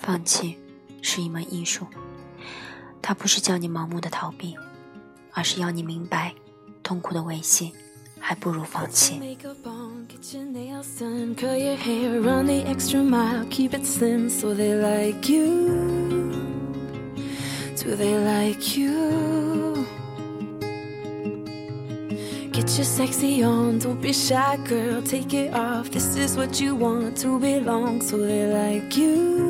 放弃是一门艺术，它不是叫你盲目的逃避，而是要你明白，痛苦的维系还不如放弃。Get your sexy on, don't be shy, girl. Take it off. This is what you want to belong, so they like you.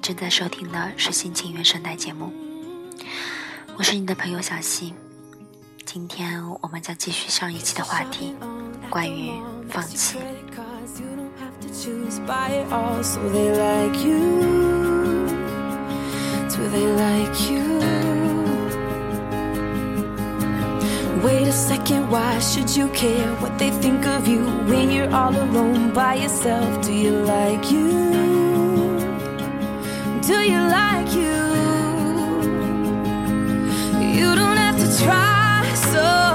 正在收听的是心情原声带节目，我是你的朋友小溪。今天我们将继续上一期的话题，关于放弃。choose by all, so they like you. Do they like you? Wait a second, why should you care what they think of you when you're all alone by yourself? Do you like you? Do you like you? You don't have to try so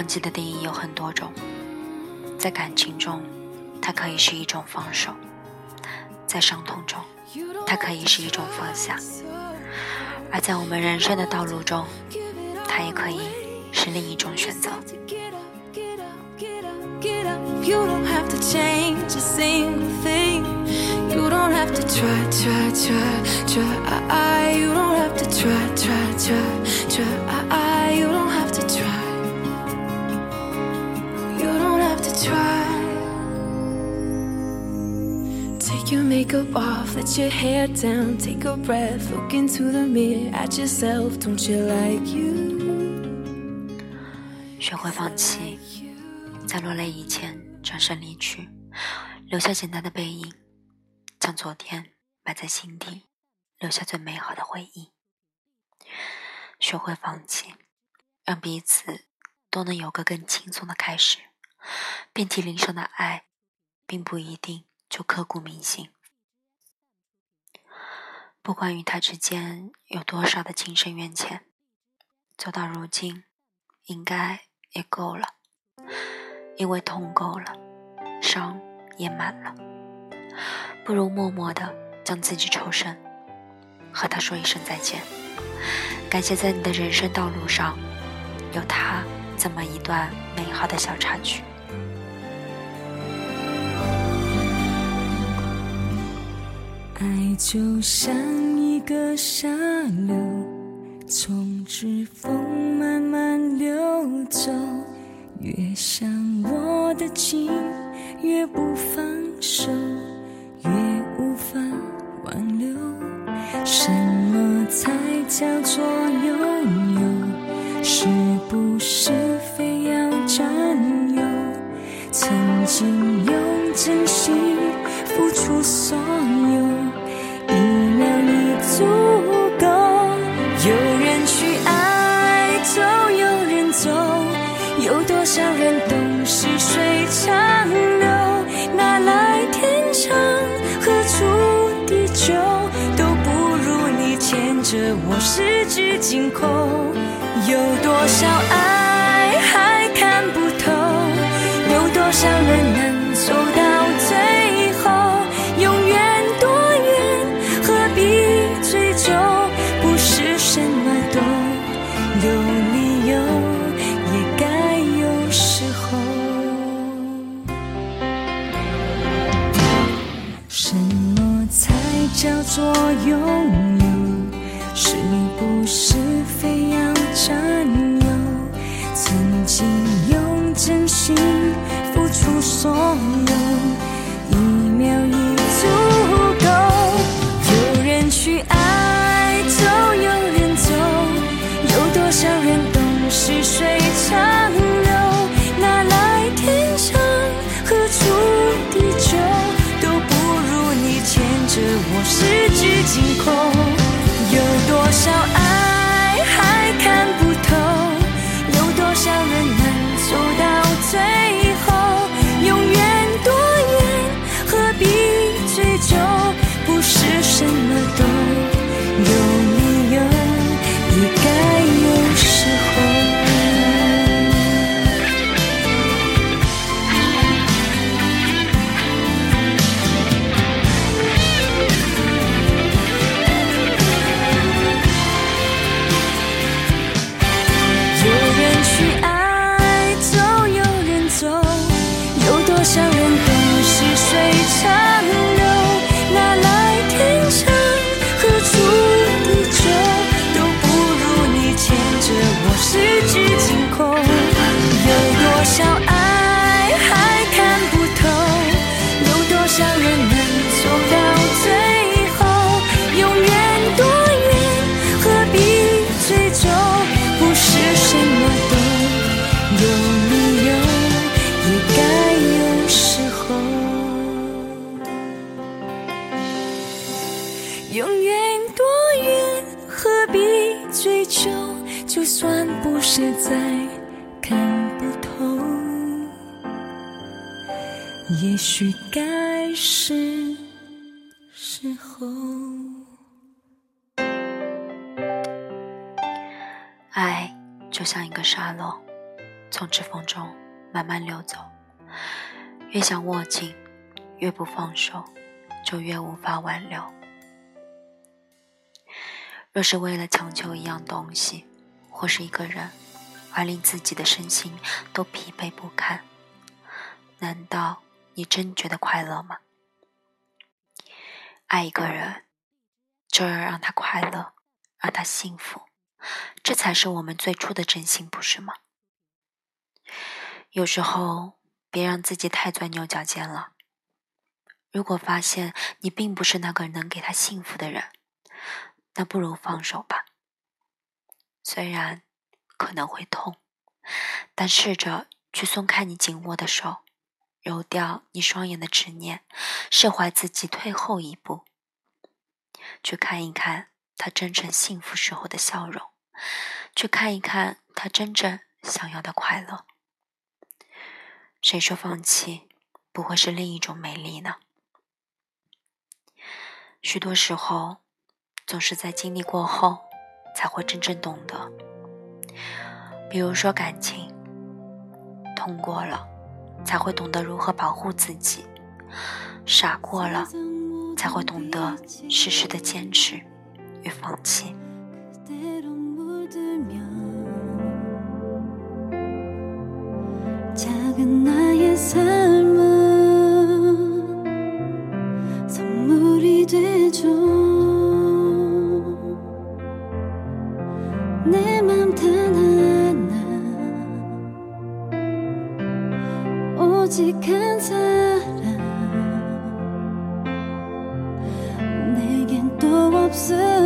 放弃的定义有很多种，在感情中，它可以是一种放手；在伤痛中，它可以是一种放下；而在我们人生的道路中，它也可以是另一种选择。Get up, you don't have to change a single thing. You don't have to try, try, try, i you don't have to try, try, try, try. Try. Take your makeup off, let your hair down, take a breath, look into the mirror at yourself. Don't you like you? 学会放弃，在落泪以前转身离去，留下简单的背影，将昨天埋在心底，留下最美好的回忆。学会放弃，让彼此都能有个更轻松的开始。遍体鳞伤的爱，并不一定就刻骨铭心。不管与他之间有多少的情深缘浅，走到如今，应该也够了。因为痛够了，伤也满了，不如默默的将自己抽身，和他说一声再见。感谢在你的人生道路上，有他这么一段美好的小插曲。爱就像一个沙流，从指缝慢慢流走。越想握得紧，越不放手，越无法挽留。什么才叫做拥有？是不是非要占有？曾经用真心付出所有多少人懂细水长流，哪来天长何处地久，都不如你牵着我十指紧扣。有多少爱还看不透，有多少人能。所拥有？是不是非要占有？曾经用真心付出所有，也许该是时候。爱就像一个沙漏，从指缝中慢慢流走，越想握紧，越不放手，就越无法挽留。若是为了强求一样东西，或是一个人，而令自己的身心都疲惫不堪，难道你真觉得快乐吗？爱一个人，就要让他快乐，让他幸福。这才是我们最初的真心，不是吗？有时候，别让自己太钻牛角尖了。如果发现你并不是那个能给他幸福的人，那不如放手吧。虽然可能会痛，但试着去松开你紧握的手，揉掉你双眼的执念，释怀自己，退后一步，去看一看他真正幸福时候的笑容。去看一看他真正想要的快乐。谁说放弃不会是另一种美丽呢？许多时候，总是在经历过后，才会真正懂得。比如说感情，痛过了，才会懂得如何保护自己；傻过了，才会懂得适时的坚持与放弃。 그대로 묻으면 작은 나의 삶은 선물이 되죠 내 맘 단 오직 한 사람. 내겐 또 없어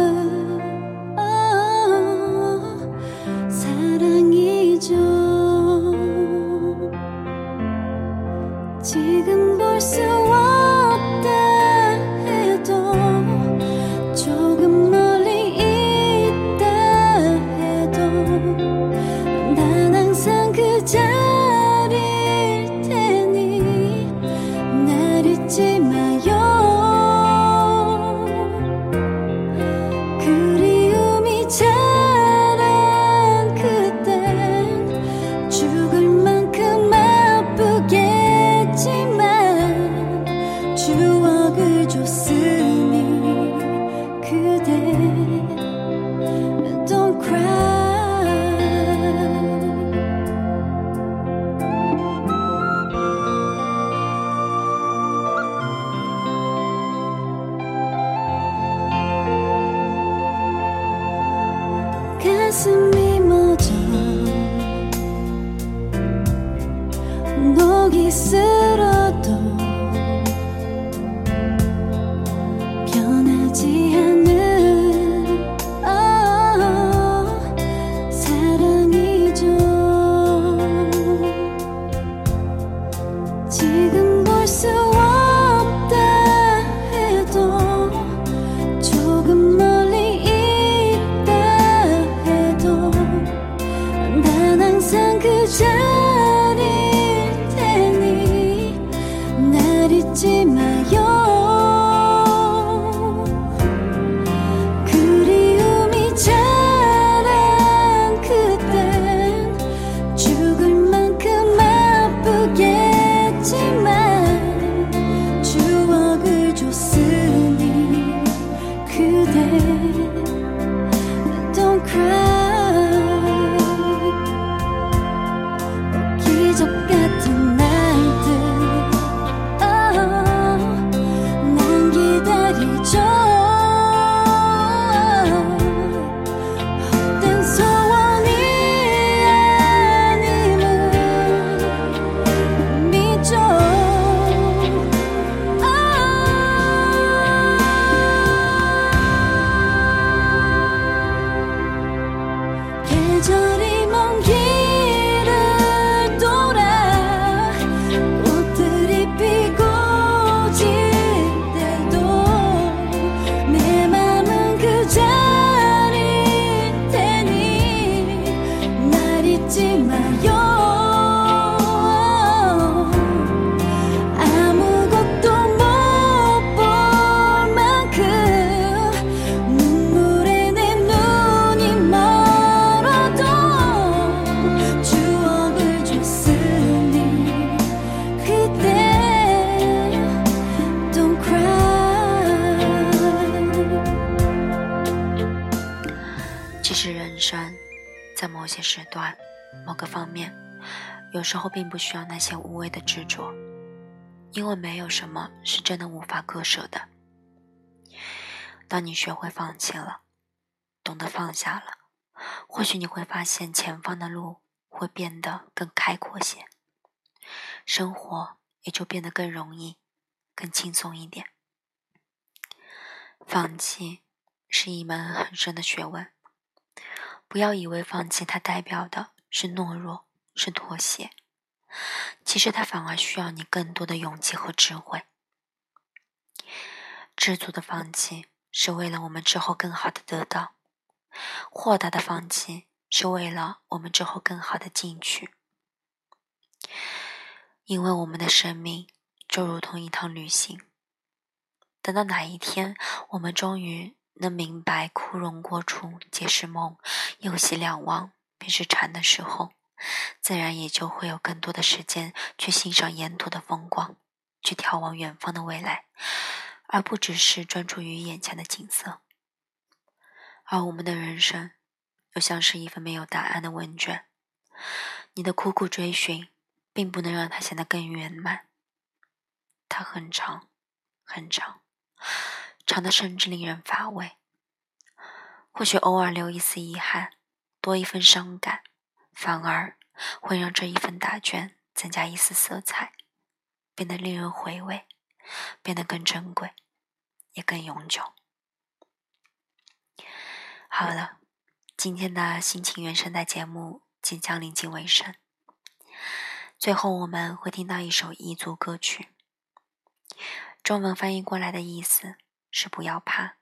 갈수록 某个方面，有时候并不需要那些无谓的执着，因为没有什么是真的无法割舍的。当你学会放弃了，懂得放下了，或许你会发现前方的路会变得更开阔些，生活也就变得更容易、更轻松一点。放弃是一门很深的学问。不要以为放弃它代表的是懦弱，是妥协，其实它反而需要你更多的勇气和智慧。知足的放弃是为了我们之后更好的得到，豁达的放弃是为了我们之后更好的进取。因为我们的生命就如同一趟旅行，等到哪一天我们终于能明白“枯荣过处皆是梦，又喜两忘便是禅”的时候，自然也就会有更多的时间去欣赏沿途的风光，去眺望远方的未来，而不只是专注于眼前的景色。而我们的人生，又像是一份没有答案的问卷，你的苦苦追寻，并不能让它显得更圆满。它很长，很长。长的甚至令人乏味。或许偶尔留一丝遗憾，多一份伤感，反而会让这一份答卷增加一丝色彩，变得令人回味，变得更珍贵，也更永久。好了，今天的心情原声带节目即将临近尾声，最后我们会听到一首彝族歌曲，中文翻译过来的意思。是不要怕，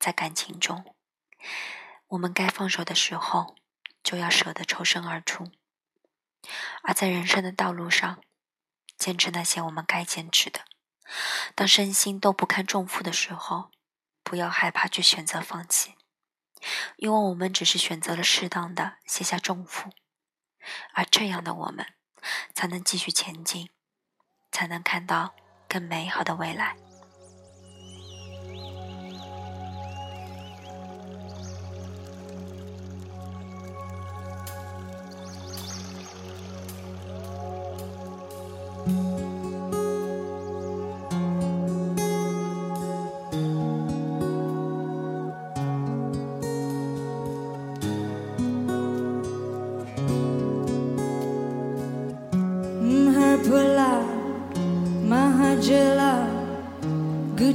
在感情中，我们该放手的时候，就要舍得抽身而出；而在人生的道路上，坚持那些我们该坚持的。当身心都不堪重负的时候，不要害怕去选择放弃，因为我们只是选择了适当的卸下重负，而这样的我们，才能继续前进，才能看到更美好的未来。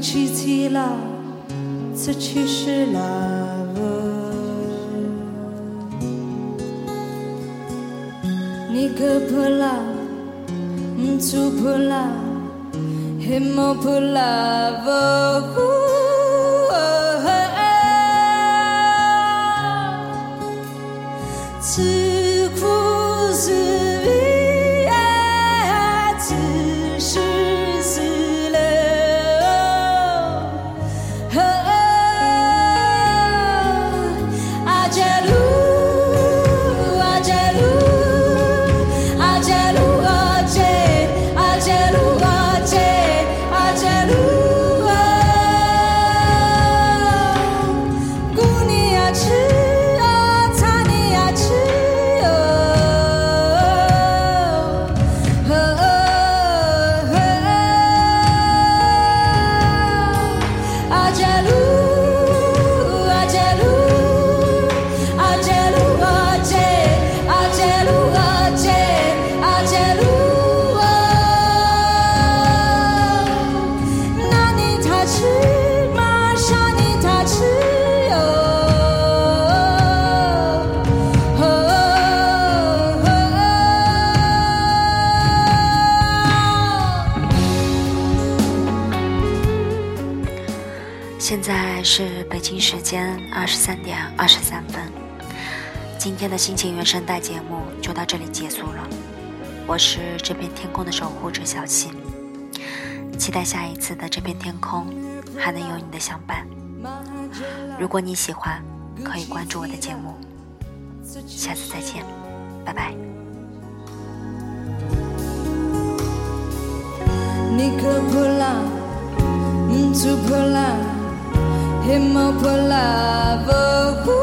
Chitila, Tsachishilava. Nikapula, Mtupula, Himapula. 自苦自北京时间二十三点二十三分，今天的心情原声带节目就到这里结束了。我是这片天空的守护者小溪，期待下一次的这片天空还能有你的相伴。如果你喜欢，可以关注我的节目。下次再见，拜拜。him up alive. Oh,